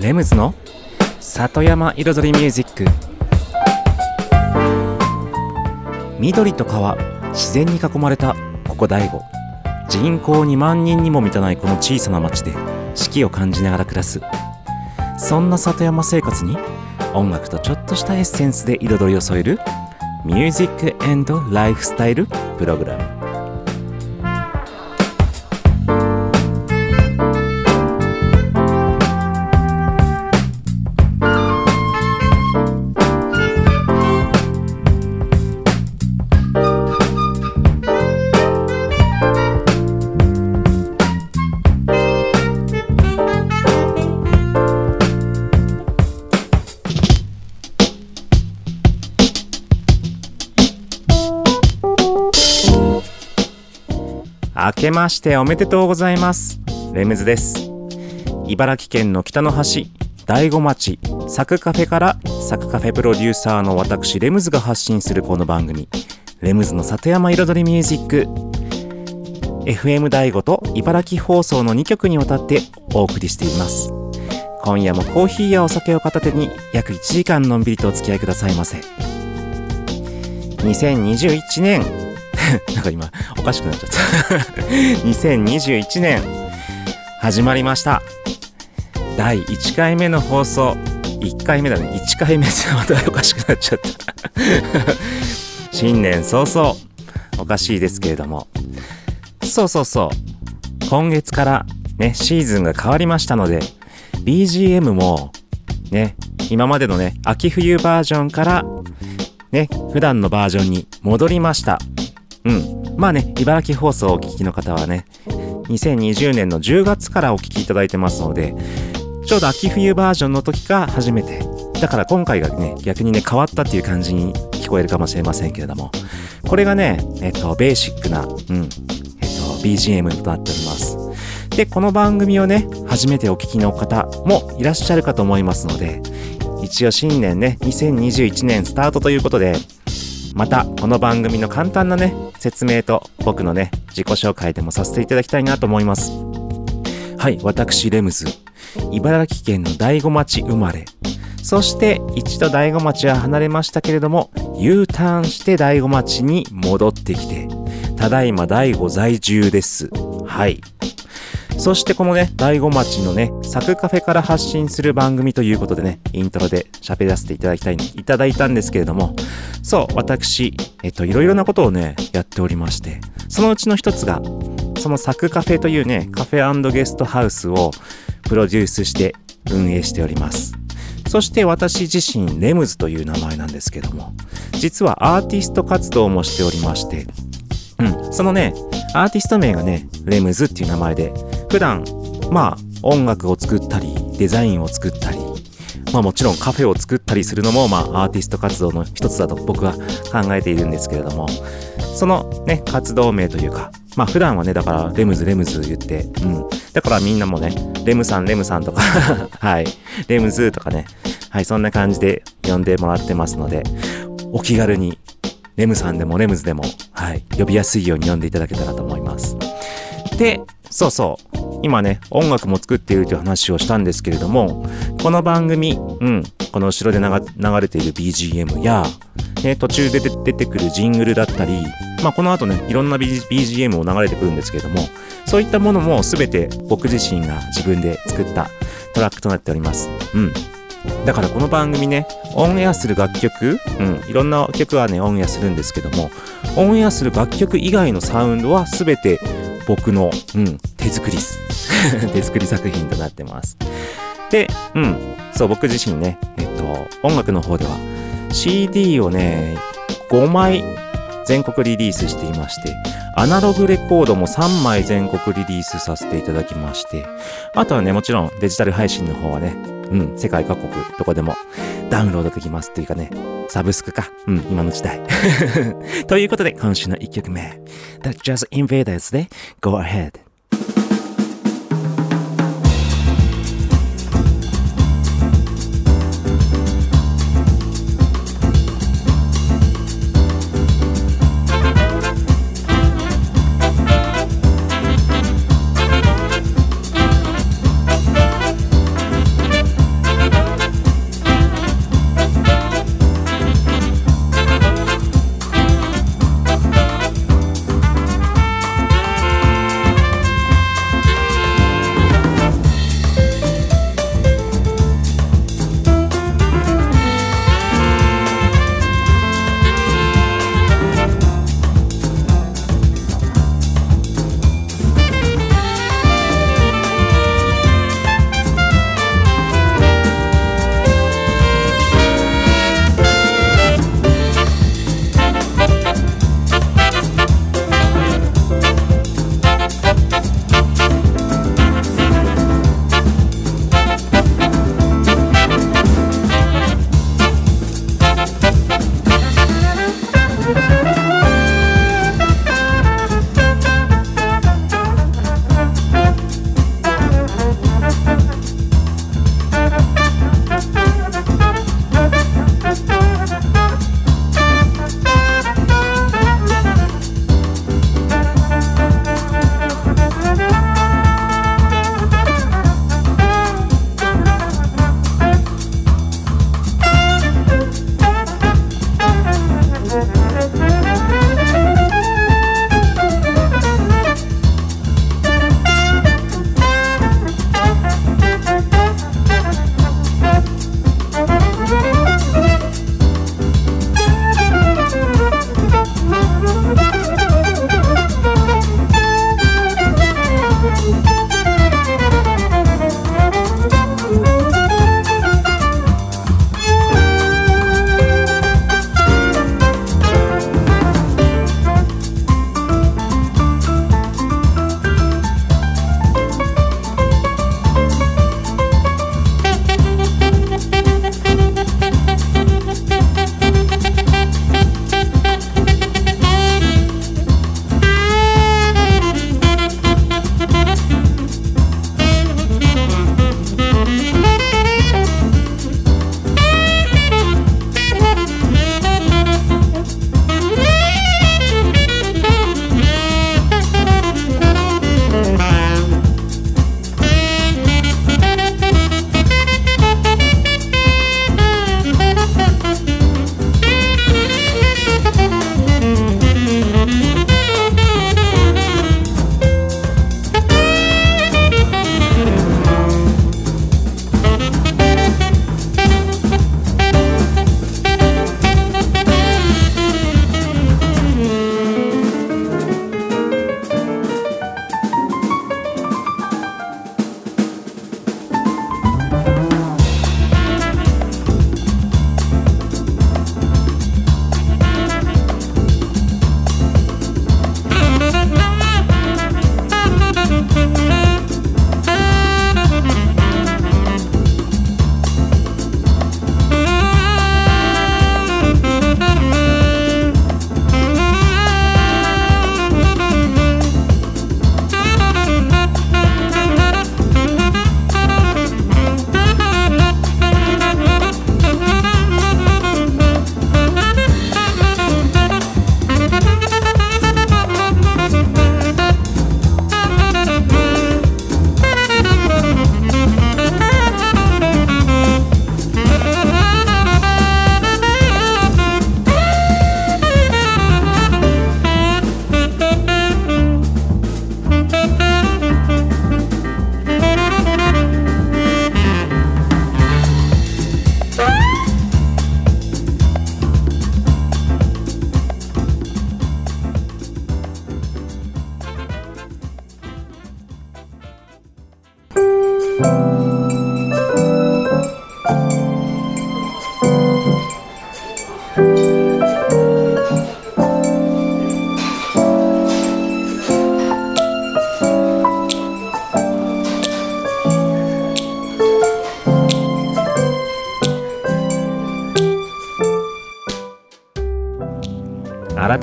レムズの里山彩りミュージック。緑と川自然に囲まれたここ大悟。人口2万人にも満たないこの小さな町で四季を感じながら暮らす。そんな里山生活に音楽とちょっとしたエッセンスで彩りを添えるミュージックエンドライフスタイルプログラム。けましておめでとうございます。レムズです。茨城県の北の端大子町サクカフェからサクカフェプロデューサーの私レムズが発信するこの番組。レムズの里山彩りミュージック。FM 大子と茨城放送の2曲にわたってお送りしています。今夜もコーヒーやお酒を片手に約1時間のんびりとお付き合いくださいませ。2021年 なんか今おかしくなっちゃった。2021年始まりました。第1回目の放送。1回目だね。1回目でまたおかしくなっちゃった。新年早々。おかしいですけれども。そうそうそう。今月からねシーズンが変わりましたので BGM もね今までのね秋冬バージョンからね普段のバージョンに戻りました。うん。まあね茨城放送をお聞きの方はね2020年の10月からお聞きいただいてますのでちょうど秋冬バージョンの時が初めて。だから今回がね逆にね変わったっていう感じに聞こえるかもしれませんけれども。これがねえっとベーシックなうんえっと BGM となっております。でこの番組をね初めてお聞きの方もいらっしゃるかと思いますので一応新年ね2021年スタートということでまたこの番組の簡単なね説明と僕のね自己紹介でもさせていただきたいなと思います。はい私レムズ。茨城県の大子町生まれ。そして一度大子町は離れましたけれども U ターンして大子町に戻ってきてただいま大子在住です。はい。そしてこのね、大子町のね、サクカフェから発信する番組ということでね、イントロで喋らせていただきたい、いただいたんですけれども、そう、私、えっと、いろいろなことをね、やっておりまして、そのうちの一つが、そのサクカフェというね、カフェゲストハウスをプロデュースして運営しております。そして私自身、レムズという名前なんですけども、実はアーティスト活動もしておりまして、うん、そのね、アーティスト名がね、レムズっていう名前で、普段、まあ、音楽を作ったり、デザインを作ったり、まあもちろんカフェを作ったりするのも、まあアーティスト活動の一つだと僕は考えているんですけれども、そのね、活動名というか、まあ普段はね、だからレムズレムズ言って、うん。だからみんなもね、レムさんレムさんとか はい、レムズとかね、はい、そんな感じで呼んでもらってますので、お気軽にレムさんでもレムズでも、はい、呼びやすいように呼んでいただけたらと思います。で、そうそう。今ね、音楽も作っているという話をしたんですけれども、この番組、うん、この後ろで流れている BGM や、ね、途中で出てくるジングルだったり、まあ、この後ね、いろんな BGM を流れてくるんですけれども、そういったものも全て僕自身が自分で作ったトラックとなっております。うん。だからこの番組ね、オンエアする楽曲、うん、いろんな曲はね、オンエアするんですけども、オンエアする楽曲以外のサウンドは全て僕の、うん、手作り 手作り作品となってます。で、うん、そう、僕自身ね、えっと、音楽の方では CD をね、5枚全国リリースしていまして、アナログレコードも3枚全国リリースさせていただきまして、あとはね、もちろんデジタル配信の方はね、うん、世界各国どこでもダウンロードできますというかね、サブスクか。うん、今の時代。ということで、今週の1曲目。The Jazz Invaders で Go Ahead。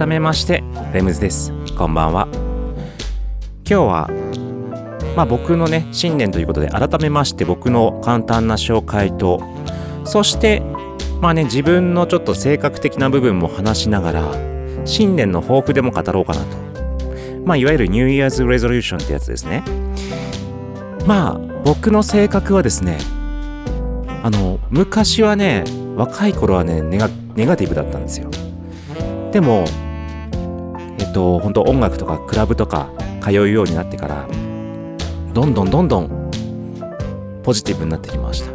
改めましてレムズです。こんばんは。今日はまあ僕のね新年ということで改めまして僕の簡単な紹介とそしてまあね自分のちょっと性格的な部分も話しながら新年の抱負でも語ろうかなと。まあいわゆるニューイヤーズ・レゾリューションってやつですね。まあ僕の性格はですねあの昔はね若い頃はねネガティブだったんですよ。でもと本当音楽とかクラブとか通うようになってからどんどんどんどんポジティブになってきました。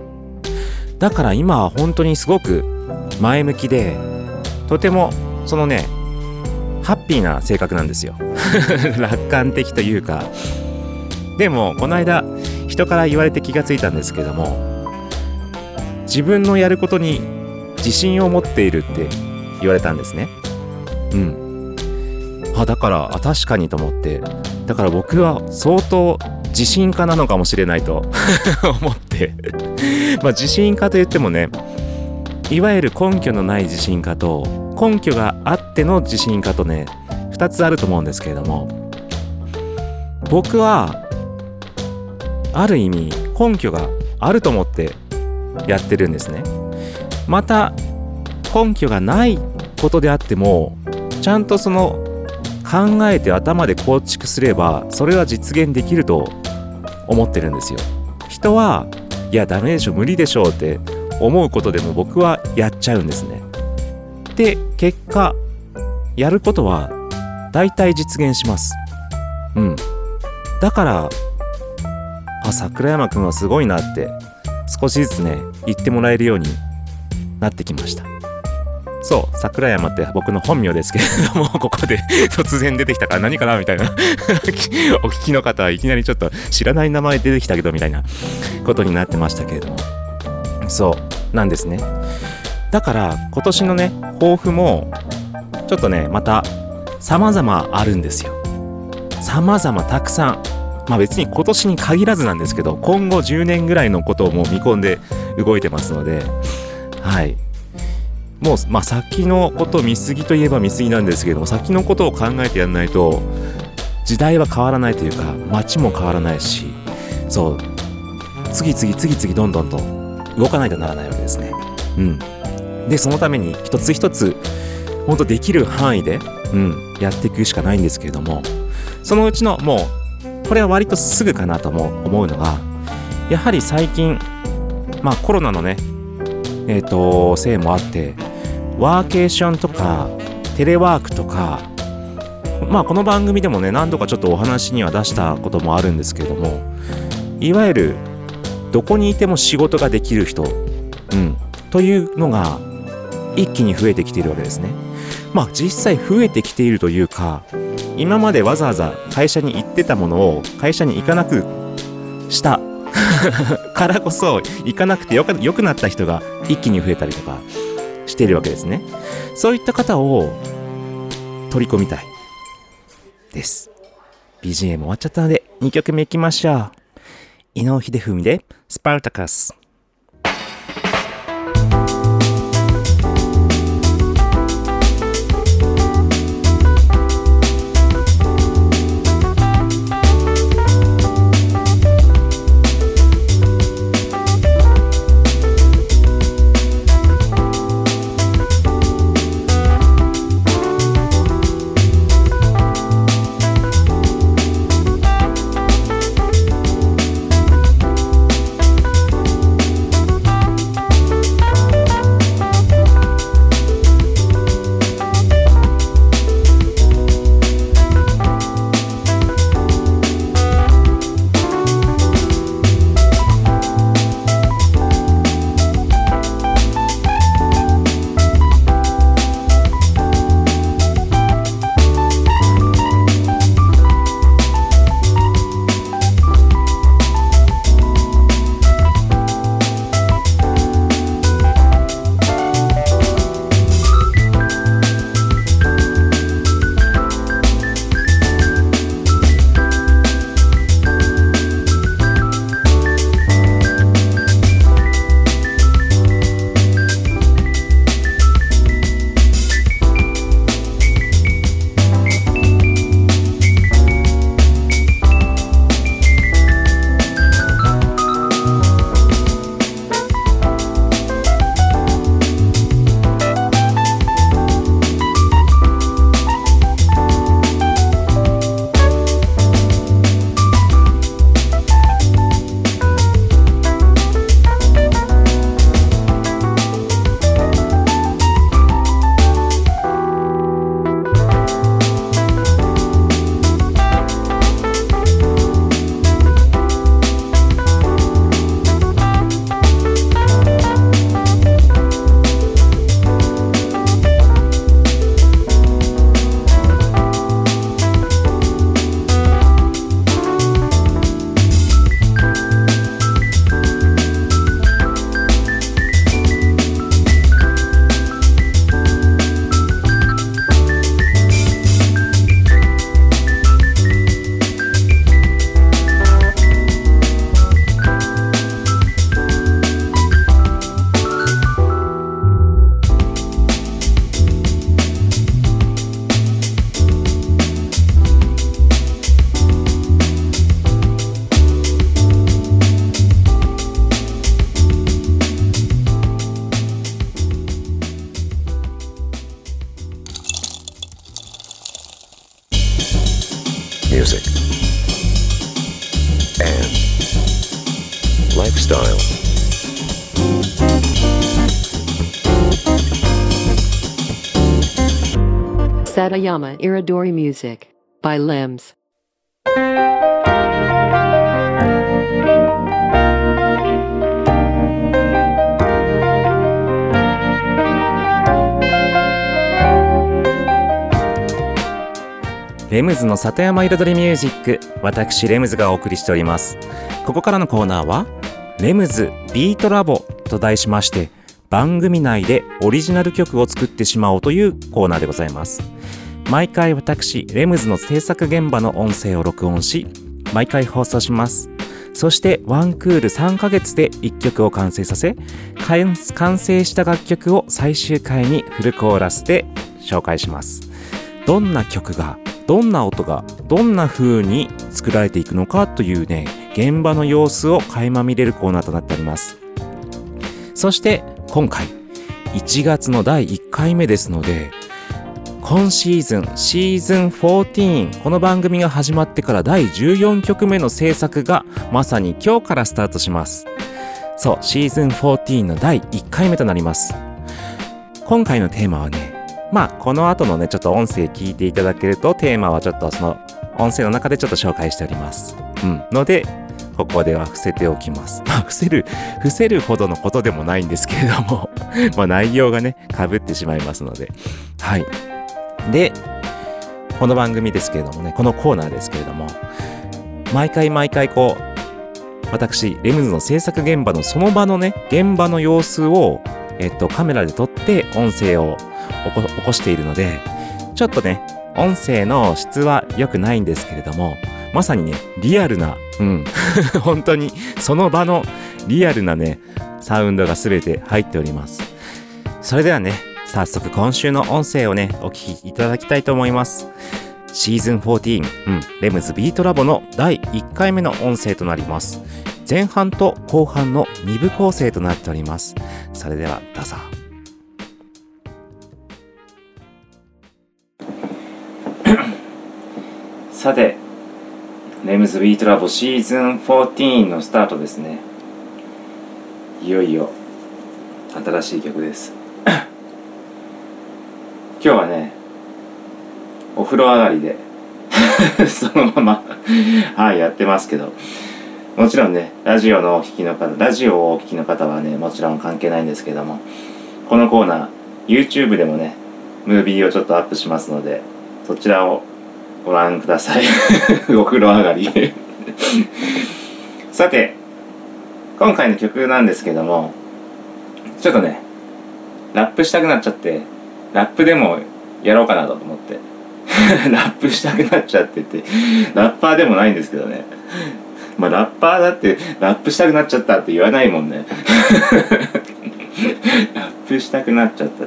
だから今は本当にすごく前向きでとてもそのねハッピーな性格なんですよ。楽観的というか。でもこの間人から言われて気がついたんですけども自分のやることに自信を持っているって言われたんですね。うん。あだからあ確かにと思って。だから僕は相当自信家なのかもしれないと 思って。まあ自信家と言ってもねいわゆる根拠のない自信家と根拠があっての自信家とね2つあると思うんですけれども僕はある意味根拠があると思ってやってるんですね。また根拠がないことであってもちゃんとその考えて頭で構築すればそれは実現できると思ってるんですよ。人はいやダメでしょ無理でしょうって思うことでも僕はやっちゃうんですね。で結果やることは大体実現します。うん。だからあ桜山くんはすごいなって少しずつね言ってもらえるようになってきました。そう桜山って僕の本名ですけれども ここで 突然出てきたから何かなみたいな。お聞きの方はいきなりちょっと知らない名前出てきたけどみたいなことになってましたけれども。そうなんですね。だから今年のね抱負もちょっとねまた様々あるんですよ。様々たくさん。まあ別に今年に限らずなんですけど今後10年ぐらいのことをもう見込んで動いてますのではい。もう、まあ、先のことを見過ぎといえば見過ぎなんですけれども先のことを考えてやらないと時代は変わらないというか街も変わらないしそう次々次々どんどんと動かないとならないわけですね。うん、でそのために一つ一つ本当できる範囲で、うん、やっていくしかないんですけれどもそのうちのもうこれは割とすぐかなとも思うのがやはり最近まあコロナのねえっ、ー、とせいもあってワーケーションとかテレワークとかまあこの番組でもね何度かちょっとお話には出したこともあるんですけれどもいわゆるどこにいても仕事ができる人、うん、というのが一気に増えてきているわけですね。まあ実際増えてきているというか今までわざわざ会社に行ってたものを会社に行かなくした からこそ行かなくてよくなった人が一気に増えたりとかしているわけですね。そういった方を取り込みたいです。BGM 終わっちゃったので2曲目いきましょう。伊能秀文でスパルタカス。Satayama Iridori Music by Limbs. レムズの里山彩りミュージック私レムズがお送りしておりますここからのコーナーはレムズビートラボと題しまして番組内でオリジナル曲を作ってしまおうというコーナーでございます毎回私レムズの制作現場の音声を録音し毎回放送します。そしてワンクール3ヶ月で1曲を完成させ完成した楽曲を最終回にフルコーラスで紹介します。どんな曲がどんな音がどんな風に作られていくのかというね現場の様子を垣間見れるコーナーとなっております。そして今回1月の第1回目ですので今シーズンシーズン14この番組が始まってから第14曲目の制作がまさに今日からスタートしますそうシーズン14の第1回目となります今回のテーマはねまあこの後のねちょっと音声聞いていただけるとテーマはちょっとその音声の中でちょっと紹介しておりますうんのでここでは伏せておきます。まあ、伏せる、伏せるほどのことでもないんですけれども、まあ内容がね、被ってしまいますので。はい。で、この番組ですけれどもね、このコーナーですけれども、毎回毎回こう、私、レムズの制作現場のその場のね、現場の様子を、えっと、カメラで撮って音声を起こしているので、ちょっとね、音声の質は良くないんですけれども、まさにね、リアルな、うん、本当にその場のリアルなね、サウンドが全て入っております。それではね、早速今週の音声をね、お聞きいただきたいと思います。シーズン14、うん、レムズビートラボの第1回目の音声となります。前半と後半の2部構成となっております。それではどうぞ。さて、レムズビートラボシーズン14のスタートですね。いよいよ新しい曲です。今日はね、お風呂上がりで そのままはい、やってますけど、もちろんね、ラジオのお聞きの方、ラジオをお聞きの方はね、もちろん関係ないんですけども、このコーナー、YouTube でもね、ムービーをちょっとアップしますので、そちらをご覧ください。お風呂上がり。さて、今回の曲なんですけども、ちょっとね、ラップしたくなっちゃって、ラップでもやろうかなと思って。ラップしたくなっちゃってて、ラッパーでもないんですけどね。まあ、ラッパーだって、ラップしたくなっちゃったって言わないもんね。ラップしたくなっちゃった。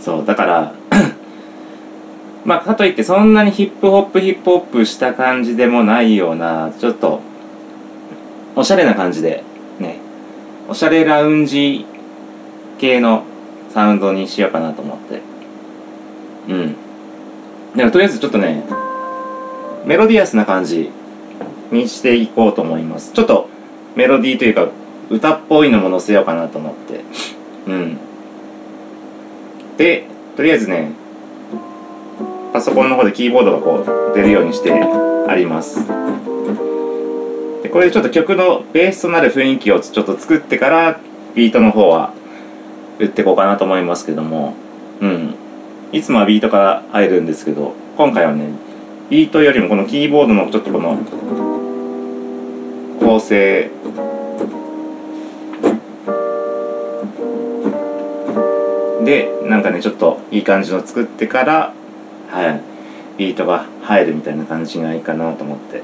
そう、だから、まあ、かといってそんなにヒップホップヒップホップした感じでもないような、ちょっと、おしゃれな感じで、ね、おしゃれラウンジ系のサウンドにしようかなと思って。うん。だからとりあえずちょっとね、メロディアスな感じにしていこうと思います。ちょっとメロディーというか、歌っぽいのも載せようかなと思って。うん。で、とりあえずね、パソコンの方でキーボードがこう出るようにしてあります。でこれでちょっと曲のベースとなる雰囲気をちょっと作ってからビートの方は打っていこうかなと思いますけども、うん。いつもはビートから入るんですけど、今回はね、ビートよりもこのキーボードのちょっとこの構成でなんかねちょっといい感じの作ってからはいビートが入るみたいな感じがいいかなと思って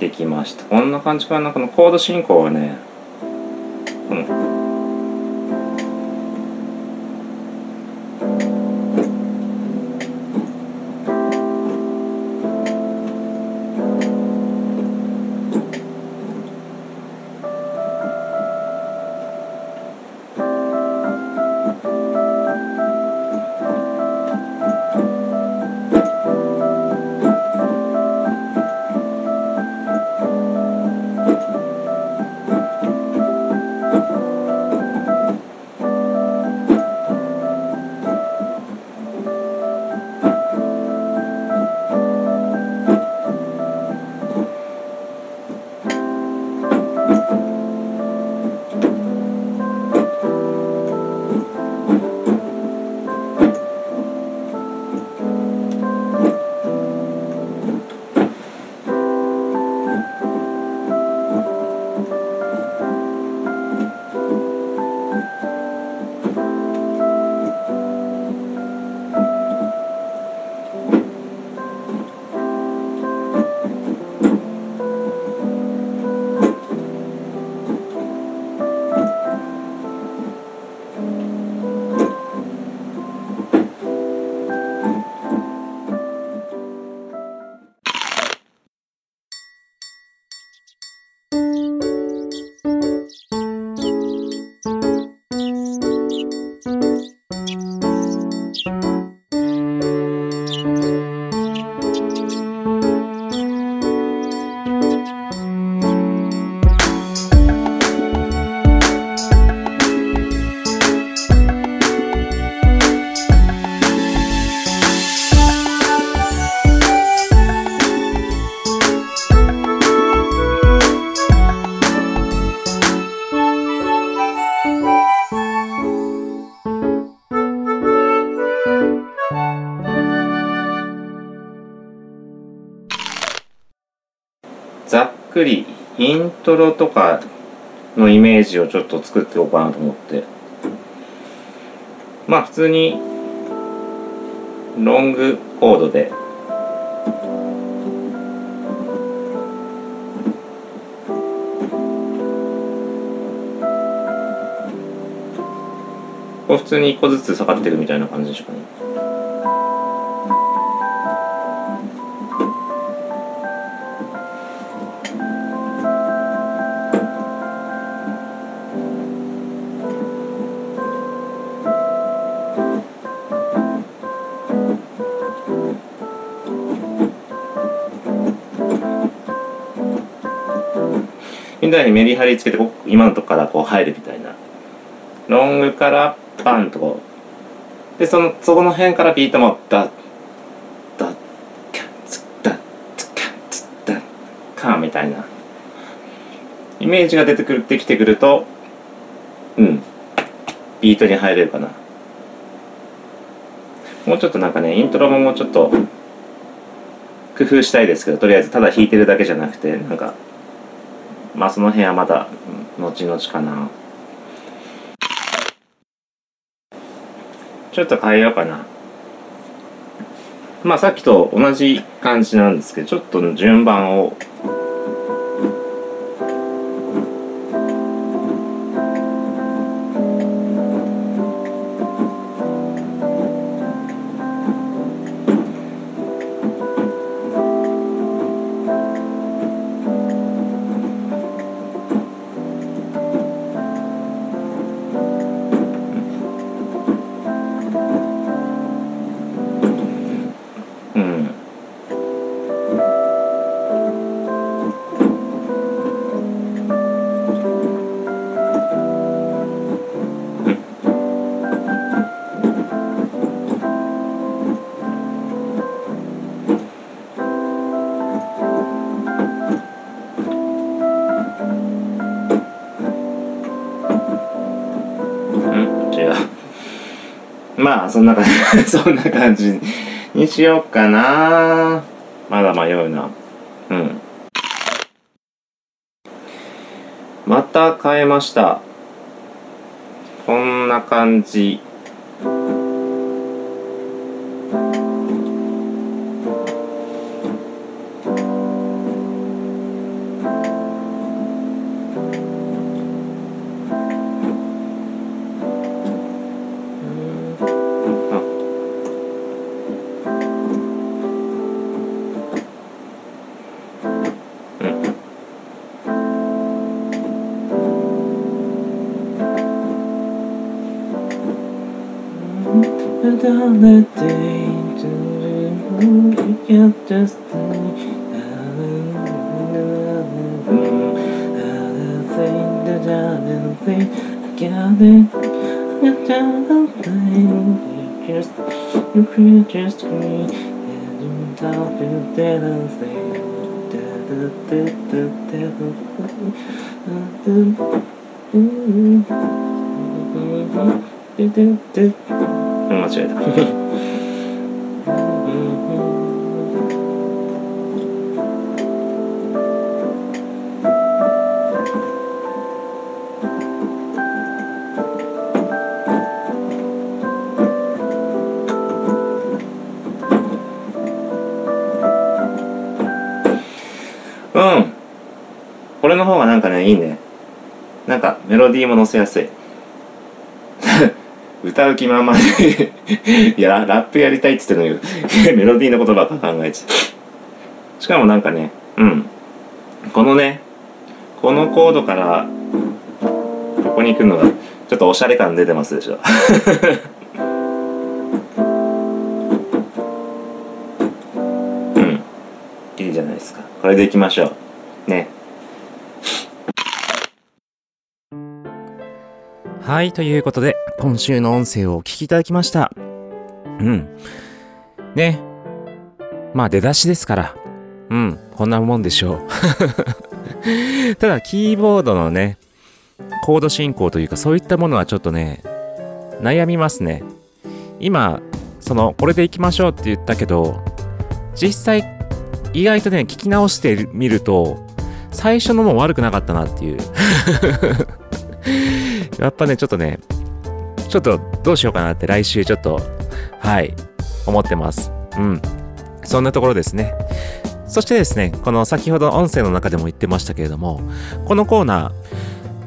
てきました。こんな感じかな。このコード進行はねトロとかのイメージをちょっと作っておこうかなと思って。まあ普通にロングコードで。こう普通に一個ずつ下がっていくみたいな感じでしょうかね。みたいにメリハリつけてこう今のとこからこう入るみたいな。ロングからパンとこう。でそのそこの辺からビートもダッダッキャッツダッツキャッツダッカーみたいな。イメージが出てくるできてくるとうん。ビートに入れるかな。もうちょっとなんかねイントロももうちょっと工夫したいですけどとりあえずただ弾いてるだけじゃなくてなんかまあその辺はまだ後々かな。ちょっと変えようかな。まあさっきと同じ感じなんですけどちょっと順番をまあそんな感じ そんな感じにしようかな。まだ迷うな。うん。また変えました。こんな感じ。間違えた。うん。これの方がなんかね、いいね。なんかメロディーも乗せやすい。歌う気満々でいや、ラップやりたいって言ってるのに、メロディーのことばっか考えちゃう。しかもなんかね、うん。このね、このコードから、ここに来るのが、ちょっとおしゃれ感出てますでしょ。これでいきましょう。ね。はい、ということで、今週の音声をお聞きいただきました。うん。ね。まあ、出だしですから。うん、こんなもんでしょう。ただ、キーボードのね、コード進行というか、そういったものはちょっとね、悩みますね。今、その、これでいきましょうって言ったけど、実際、意外とね、聞き直してみると、最初のも悪くなかったなっていう。やっぱね、ちょっとね、ちょっとどうしようかなって来週ちょっと、はい、思ってます。うん。そんなところですね。そしてですね、この先ほど音声の中でも言ってましたけれども、このコーナ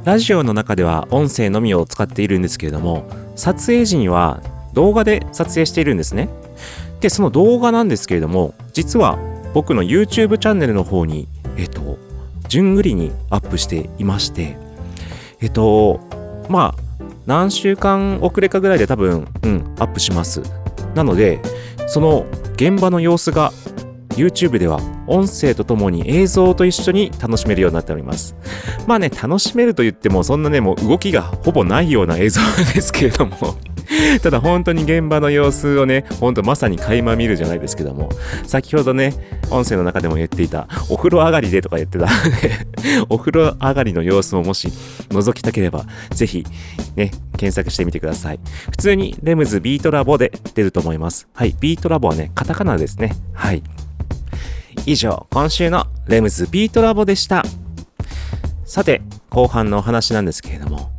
ー、ラジオの中では音声のみを使っているんですけれども、撮影時には動画で撮影しているんですね。で、その動画なんですけれども、実は僕の YouTube チャンネルの方に、えっと、順繰りにアップしていまして、えっと、まあ、何週間遅れかぐらいで多分、うん、アップします。なので、その現場の様子が YouTube では音声とともに映像と一緒に楽しめるようになっております。まあね、楽しめると言ってもそんなね、もう動きがほぼないような映像ですけれども、ただ本当に現場の様子をね、本当まさに垣間見るじゃないですけども、先ほどね、音声の中でも言っていた、お風呂上がりでとか言ってた、お風呂上がりの様子ももし覗きたければ、ぜひね、検索してみてください。普通にレムズビートラボで出ると思います。はい、ビートラボはね、カタカナですね。はい。以上、今週のレムズビートラボでした。さて、後半のお話なんですけれども、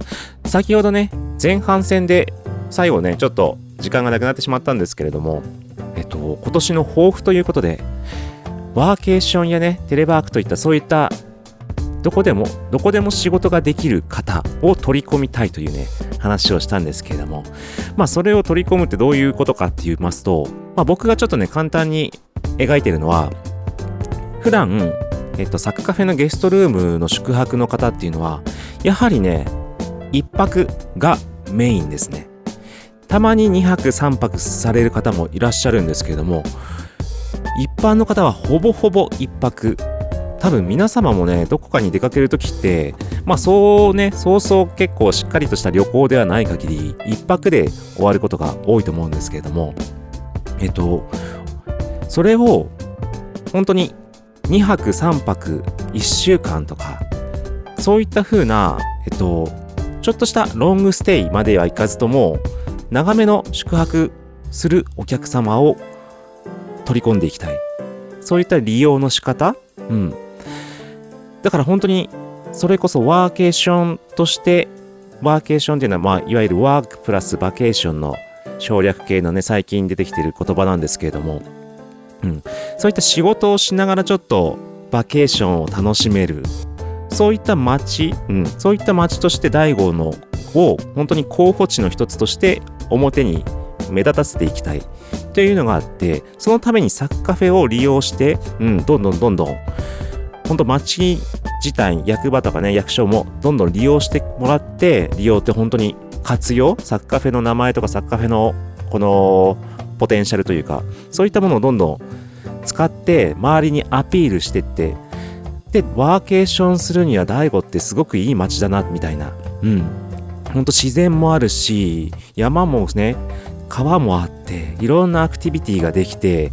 先ほどね、前半戦で最後ね、ちょっと時間がなくなってしまったんですけれども、えっと、今年の抱負ということで、ワーケーションやね、テレワークといったそういったどこでも、どこでも仕事ができる方を取り込みたいというね、話をしたんですけれども、まあそれを取り込むってどういうことかって言いますと、まあ僕がちょっとね、簡単に描いてるのは、普段、えっと、サクカフェのゲストルームの宿泊の方っていうのは、やはりね、一泊がメインですね。たまに2泊3泊される方もいらっしゃるんですけれども、一般の方はほぼほぼ一泊。多分皆様もね、どこかに出かけるときって、まあそうね、そうそう結構しっかりとした旅行ではない限り、一泊で終わることが多いと思うんですけれども、えっと、それを本当に2泊3泊1週間とか、そういった風な、えっと、ちょっとしたロングステイまではいかずとも、長めの宿泊するお客様を取り込んでいきたい。そういった利用の仕方うん。だから本当に、それこそワーケーションとして、ワーケーションっていうのは、まあ、いわゆるワークプラスバケーションの省略系のね、最近出てきてる言葉なんですけれども、うん。そういった仕事をしながらちょっとバケーションを楽しめる。そういった街、うん。そういった街として大悟のを本当に候補地の一つとして表に目立たせていきたいというのがあって、そのためにサッカフェを利用して、うん、どんどんどんどん、本当町自体、役場とかね、役所もどんどん利用してもらって、利用って本当に活用、サッカフェの名前とかサッカフェのこのポテンシャルというかそういったものをどんどん使って周りにアピールしてってでワーケーションするには大悟ってすごくいい街だなみたいな。うん。ほんと自然もあるし山もね川もあっていろんなアクティビティができて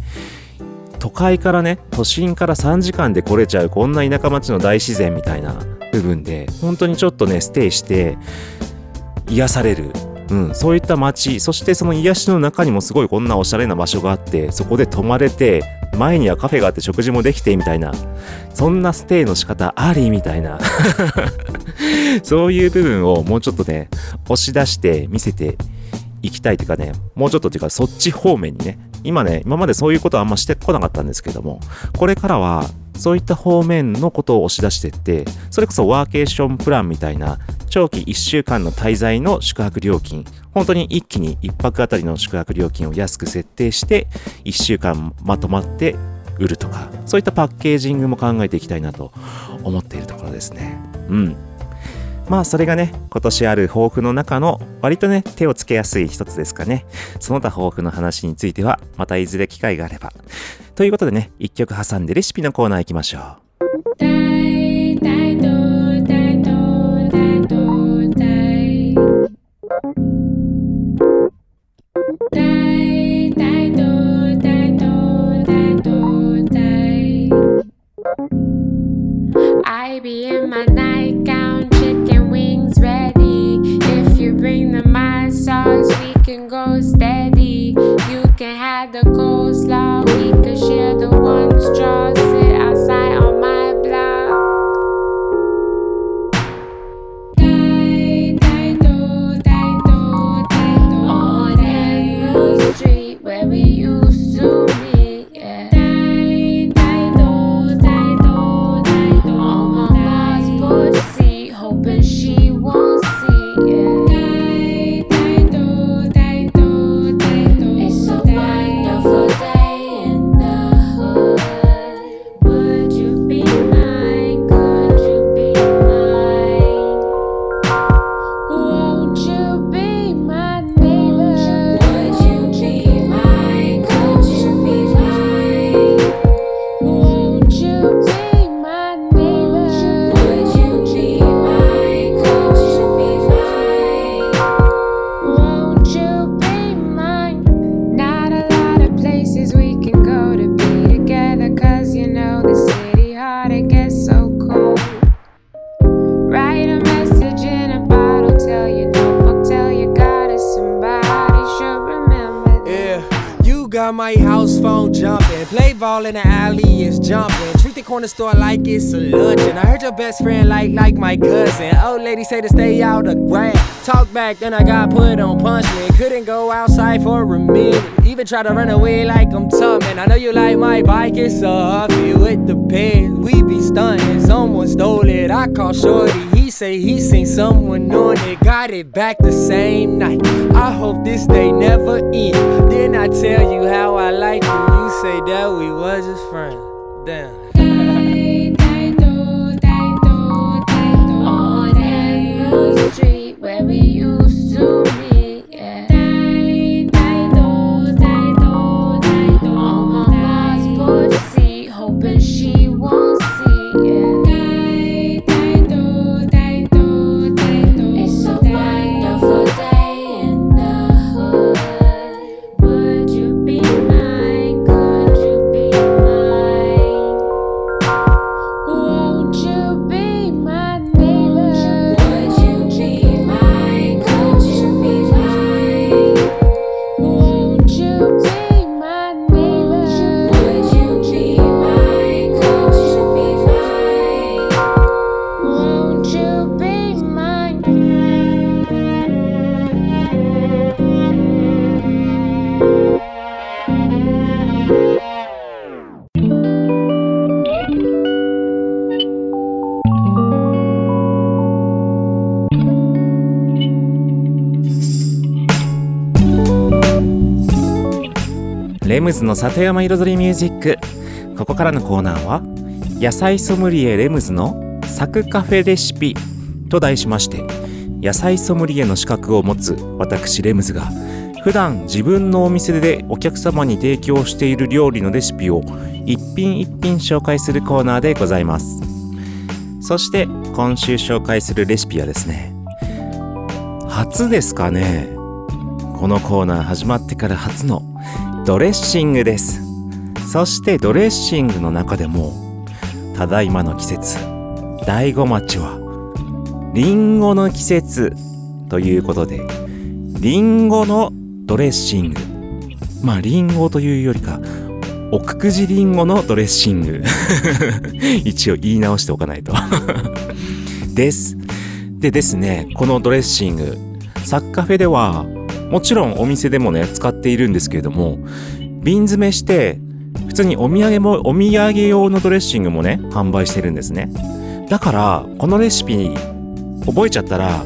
都会からね都心から3時間で来れちゃうこんな田舎町の大自然みたいな部分で本当にちょっとねステイして癒される。うん、そういった街そしてその癒しの中にもすごいこんなおしゃれな場所があってそこで泊まれて前にはカフェがあって食事もできてみたいなそんなステイの仕方ありみたいな。そういう部分をもうちょっとね押し出して見せていきたいというかねもうちょっとというかそっち方面にね今ね今までそういうことはあんましてこなかったんですけどもこれからはそういった方面のことを押し出していってそれこそワーケーションプランみたいな長期1週間の滞在の宿泊料金本当に一気に1泊あたりの宿泊料金を安く設定して1週間まとまって売るとかそういったパッケージングも考えていきたいなと思っているところですね。うん。まあそれがね今年ある抱負の中の割とね手をつけやすい一つですかね。その他抱負の話についてはまたいずれ機会があれば。ということでね一曲挟んでレシピのコーナー行きましょう。can go steady. You can have the coleslaw, we can share the one straw. Corner store like it's a luncheon. I heard your best friend like like my cousin. Old lady say to stay out of grass. Talk back, then I got put on punishment. Couldn't go outside for a minute. Even try to run away like I'm tough, man. I know you like my bike, it's a huffy with the pins. We be stunting, someone stole it. I call Shorty, he say he seen someone on it. Got it back the same night. I hope this day never ends. Then I tell you how I like you. You say that we was just friends. Damn. ムズの里山彩りミュージック」ここからのコーナーは「野菜ソムリエレムズのサクカフェレシピ」と題しまして野菜ソムリエの資格を持つ私レムズが普段自分のお店でお客様に提供している料理のレシピを一品一品紹介するコーナーでございます。そして今週紹介するレシピはですね初ですかね。このコーナー始まってから初のドレッシングです。そしてドレッシングの中でもただいまの季節大子町はリンゴの季節ということでリンゴのドレッシング。まあリンゴというよりか奥久慈リンゴのドレッシング。一応言い直しておかないと。です。でですねこのドレッシングサッカフェではもちろんお店でもね使っているんですけれども瓶詰めして普通にお土産もお土産用のドレッシングもね販売してるんですね。だからこのレシピ覚えちゃったら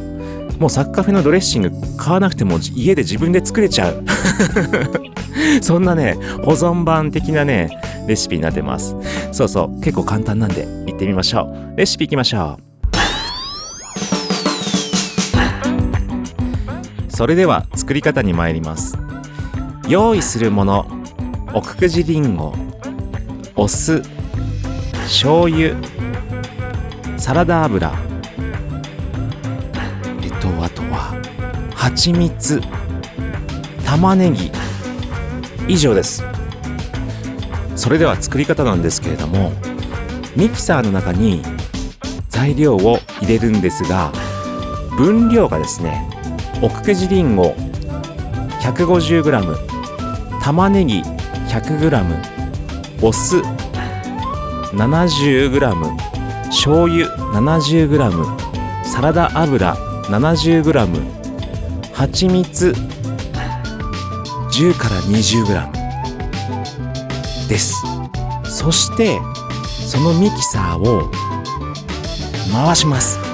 もうサッカフェのドレッシング買わなくても家で自分で作れちゃう。そんなね保存版的なねレシピになってます。そうそう結構簡単なんで行ってみましょう。レシピ行きましょう。それでは作り方に参ります。用意するもの奥久慈りんごお酢醤油サラダ油えっとあとは蜂蜜玉ねぎ以上です。それでは作り方なんですけれどもミキサーの中に材料を入れるんですが分量がですね奥久慈りんご 150g 玉ねぎ 100g お酢 70g 醤油 70g サラダ油 70g 蜂蜜10から 20g です。そしてそのミキサーを回します。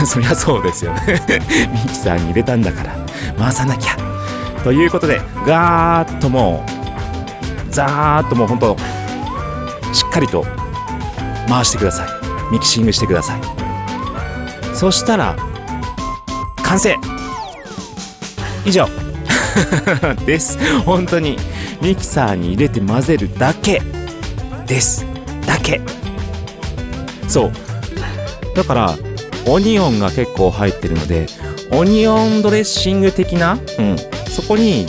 そりゃそうですよね。ミキサーに入れたんだから。回さなきゃ。ということでガーッともうザーッともうほんとしっかりと回してください。ミキシングしてください。そしたら完成。以上。です。本当にミキサーに入れて混ぜるだけ。です。だけ。そう。だからオニオンが結構入ってるのでオニオンドレッシング的な、うん、そこに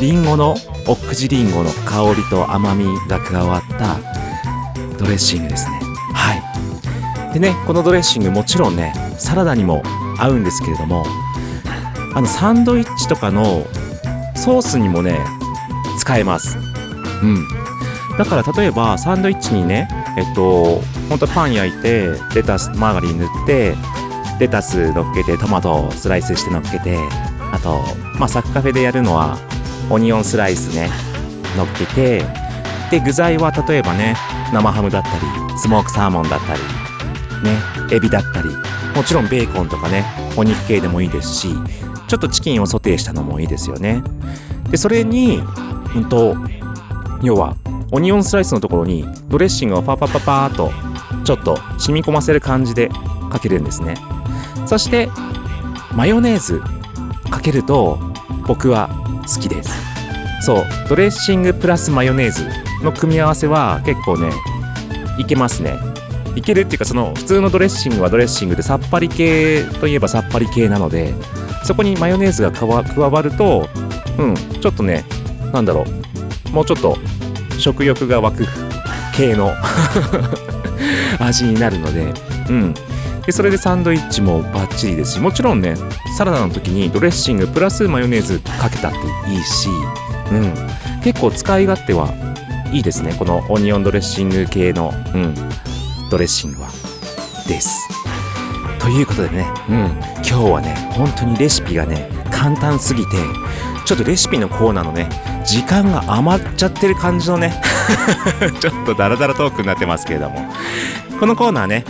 リンゴの奥久慈リンゴの香りと甘みが加わったドレッシングですね。はい。でねこのドレッシングもちろんねサラダにも合うんですけれどもあのサンドイッチとかのソースにもね使えます。うん。だから例えばサンドイッチにねえっとほんとパン焼いてレタスマーガリン塗ってレタス乗っけてトマトをスライスして乗っけてあとまあサッカフェでやるのはオニオンスライスね乗っけてで具材は例えばね生ハムだったりスモークサーモンだったりねエビだったりもちろんベーコンとかねお肉系でもいいですしちょっとチキンをソテーしたのもいいですよね。でそれにうんと要はオニオンスライスのところにドレッシングをパパパパーとちょっと染み込ませる感じでかけるんですね。そしてマヨネーズかけると僕は好きです。そうドレッシングプラスマヨネーズの組み合わせは結構ねいけますね。いけるっていうかその普通のドレッシングはドレッシングでさっぱり系といえばさっぱり系なのでそこにマヨネーズが加わるとうんちょっとねなんだろうもうちょっと食欲が湧く系の 味になるのでうん。でそれでサンドイッチもバッチリですしもちろんねサラダの時にドレッシングプラスマヨネーズかけたっていいし、うん、結構使い勝手はいいですねこのオニオンドレッシング系の、うん、ドレッシングは。です。ということでね、うん、今日はね本当にレシピがね簡単すぎてちょっとレシピのコーナーのね時間が余っちゃってる感じのね ちょっとダラダラトークになってますけれども。このコーナーね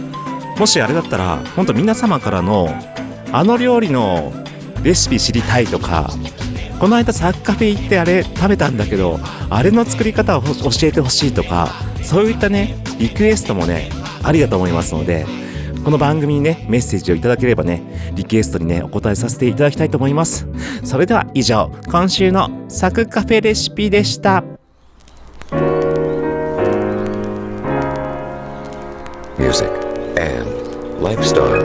もしあれだったら本当皆様からのあの料理のレシピ知りたいとかこの間サッカフェ行ってあれ食べたんだけどあれの作り方を教えてほしいとかそういったねリクエストもねありだと思いますのでこの番組にね、メッセージをいただければね、リクエストにね、お答えさせていただきたいと思います。それでは以上、今週のサクカフェレシピでした。Music, and lifestyle.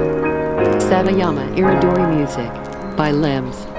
Satayama Iridori Music by Limbs.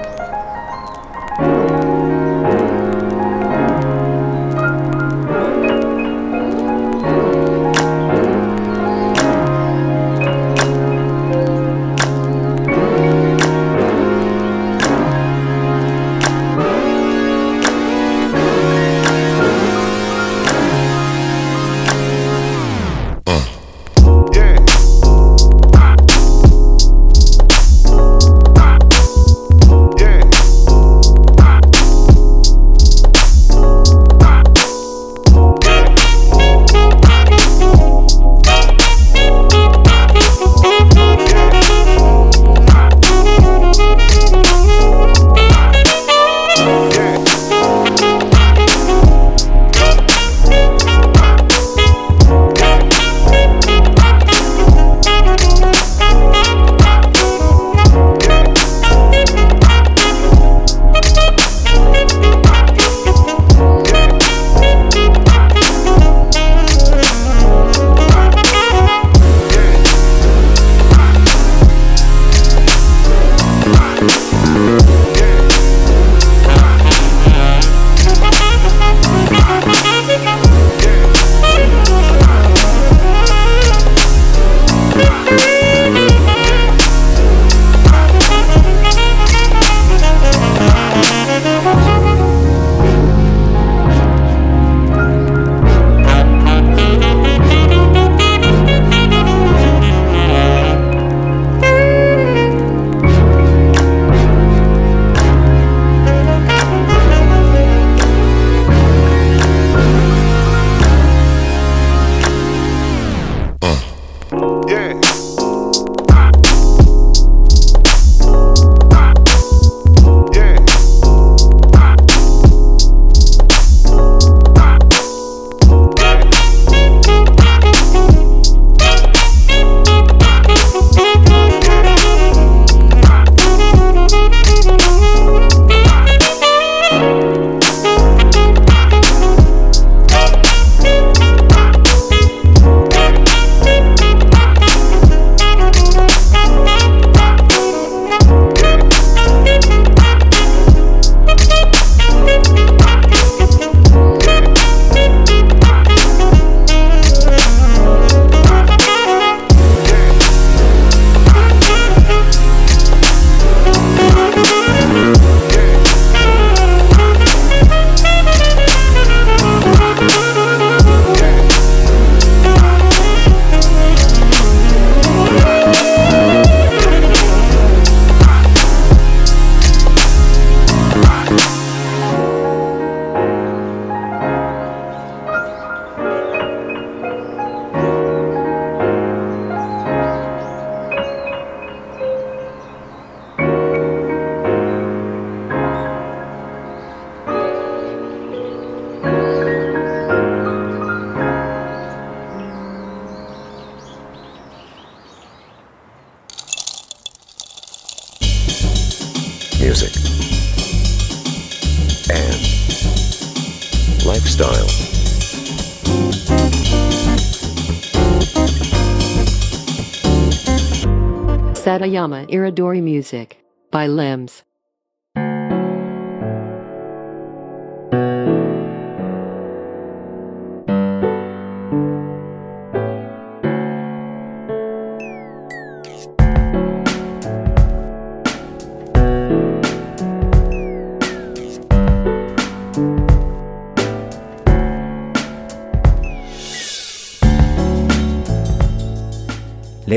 Satayama Iridori Music by Limbs.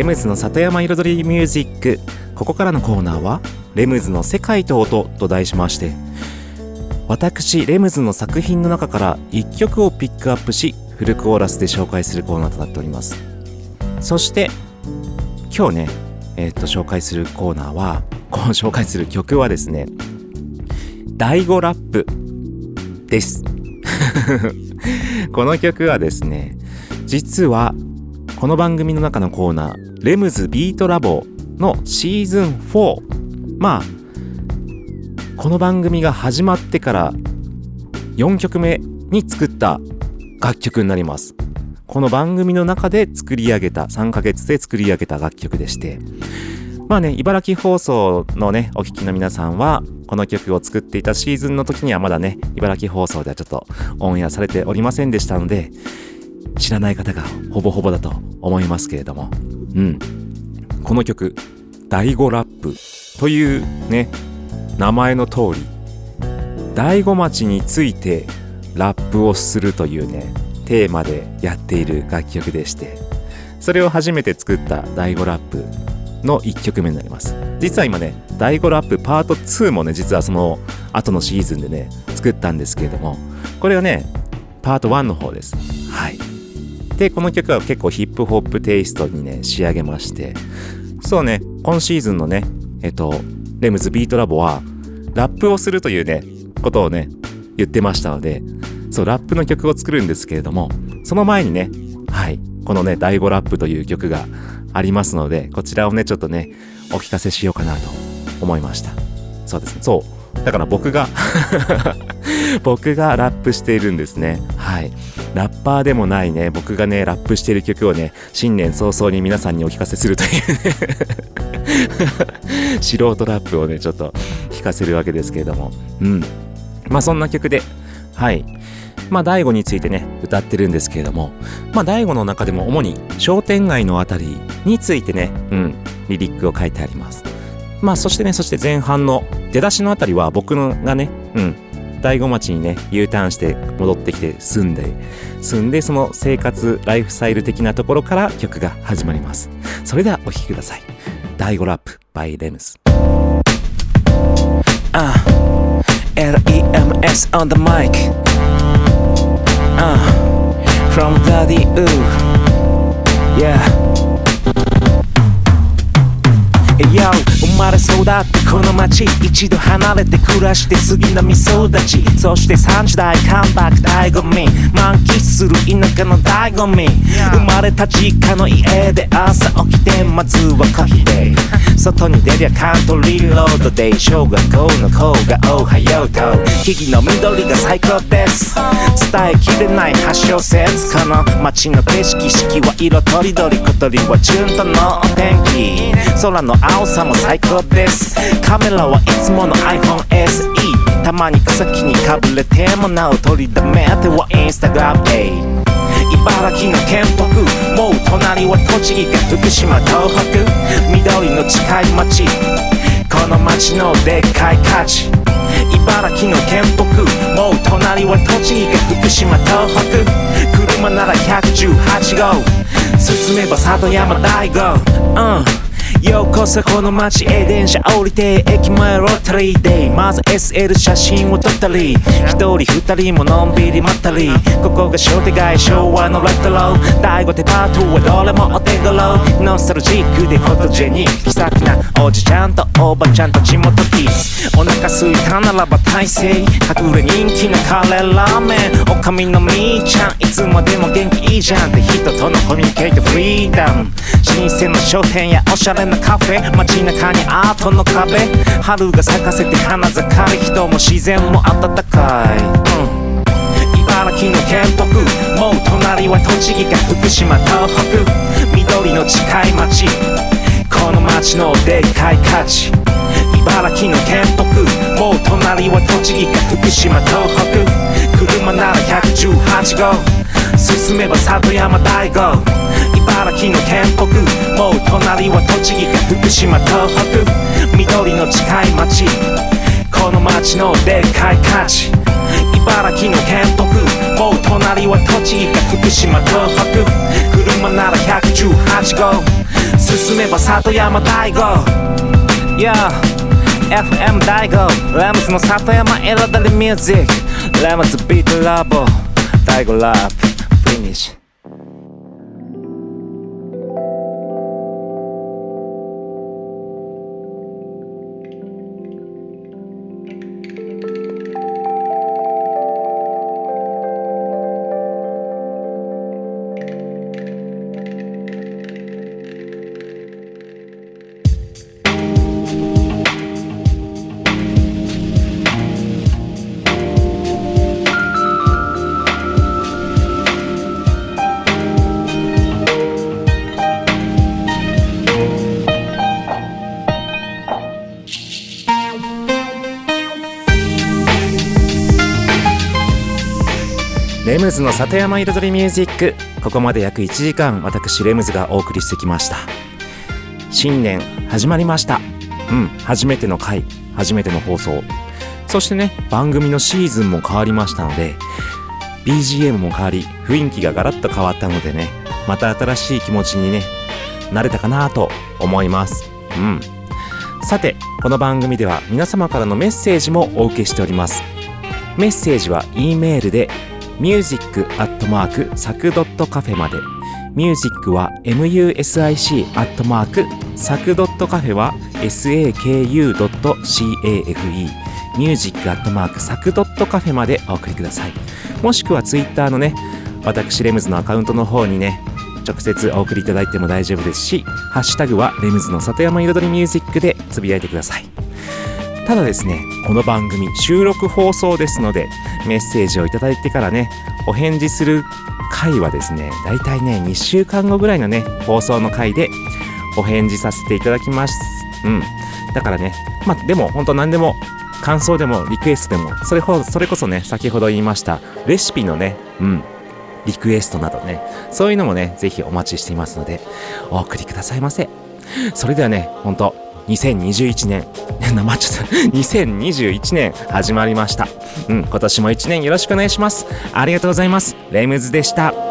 ムズの里山彩りミュージック。ここからのコーナーは「レムズの世界と音」と題しまして私レムズの作品の中から1曲をピックアップしフルコーラスで紹介するコーナーとなっております。そして今日ねえっ、と紹介するコーナーはこう紹介する曲はですね第5ラップです。この曲はですね実はこの番組の中のコーナー、レムズビートラボのシーズン4。まあ、この番組が始まってから4曲目に作った楽曲になります。この番組の中で作り上げた、3ヶ月で作り上げた楽曲でして、まあね、茨城放送のね、お聞きの皆さんは、この曲を作っていたシーズンの時にはまだね、茨城放送ではちょっとオンエアされておりませんでしたので、知らない方がほぼほぼだと思いますけれども、うん。この曲、第5ラップというね、名前の通り、第5町についてラップをするというね、テーマでやっている楽曲でして、それを初めて作った第5ラップの1曲目になります。実は今ね、第5ラップパート2もね、実はその後のシーズンでね、作ったんですけれども、これはね、パート1の方です。はい。で、この曲は結構ヒップホップテイストにね、仕上げまして、そうね、今シーズンのね、えっと、レムズビートラボは、ラップをするというね、ことをね、言ってましたので、そう、ラップの曲を作るんですけれども、その前にね、はい、このね、第5ラップという曲がありますので、こちらをね、ちょっとね、お聞かせしようかなと思いました。そうですね、そう。だから僕が 僕がラップしているんですね。はい。ラッパーでもないね、僕がね、ラップしている曲をね、新年早々に皆さんにお聞かせするという 素人ラップをね、ちょっと聞かせるわけですけれども。うん。まあそんな曲で、はい。まあ、大悟についてね、歌ってるんですけれども、まあ、大悟の中でも主に商店街のあたりについてね、うん、リリックを書いてあります。まあ、そしてね、そして前半の出だしのあたりは僕のがね、うん、大悟町にね、U ターンして戻ってきて住んで、住んでその生活、ライフスタイル的なところから曲が始まります。それではお聴きください。大悟ラップ by レムズ。あ、LEMS on the mic. Uh, from Daddy Ooh. Yeah. Yo まれ育ってこの街一度離れて暮らして杉並育ち。そして3時代関白醍醐味。満喫する田舎の醍醐味。生まれた実家の家で朝起きてまずはコーヒー。で外に出りゃカントリーロードで小学校の子がおはようと。木々の緑が最高です。伝えきれない発祥説この街の景色四季は色とりどり小鳥は順とのお天気。空の青さも最高です。カメラはいつもの iPhone SE たまに草木にかぶれてもなお取りだめてはインスタグラムへ茨城の県北。もう隣は栃木か福島東北。緑の近い町。この町のでっかい価値。茨城の県北。もう隣は栃木か福島東北。車なら118号。進めば里山大悟うん。ようこそこの街へ電車降りて駅前ロータリーで。まず SL 写真を撮ったり一人二人ものんびり待ったり。ここが商店街昭和のレトロ第5デパートはどれもお手頃。ノスタルジックでフォトジェニック気さくなおじちゃんとおばちゃんと地元キ。スお腹すいたならば大勢隠れ人気のカレーラーメン。おかみのみーちゃんいつまでも元気いいじゃん。って人とのコミュニケートフリーダム。新鮮な商店やおしゃれカフェ街中にアートの壁。春が咲かせて花盛り。人も自然も温かい、うん。茨城の県北もう隣は栃木か福島東北。緑の近い町この町のでっかい価値。茨城の県北もう隣は栃木か福島東北。車なら118号。進めば里山大悟。茨城の県北もう隣は栃木か福島東北。緑の近い町。この町のでっかい価値。茨城の県北もう隣は栃木か福島東北。車なら118号。進めば里山大悟。Yeah FM 大悟ラムズの里山彩りミュージックラムズビートラボ大悟ラップムズの里山彩りミュージック。ここまで約1時間私レムズがお送りしてきました。新年始まりました。うん初めての回初めての放送。そしてね番組のシーズンも変わりましたので BGM も変わり雰囲気がガラッと変わったのでねまた新しい気持ちにねなれたかなと思います。うん。さてこの番組では皆様からのメッセージもお受けしております。メッセージは E メールで music アットマークサクドットカフェまで。ミュージックは music アットマークサクドットカフェは saku.cafe ミュージックアットマークサクドットカフェまでお送りください。もしくはツイッターのね私レムズのアカウントの方にね直接お送りいただいても大丈夫ですしハッシュタグはレムズの里山彩りミュージックでつぶやいてください。ただですねこの番組収録放送ですのでメッセージをいただいてからねお返事する回はですねだいたいね2週間後ぐらいのね放送の回でお返事させていただきます。うん。だからねまあでも本当何でも感想でもリクエストでもそれほそれこそね先ほど言いましたレシピのねうん。リクエストなどねそういうのもねぜひお待ちしていますのでお送りくださいませ。それではね本当2021年。なまっちゃった。2021年始まりました。うん今年も1年よろしくお願いします。ありがとうございます。レムズでした。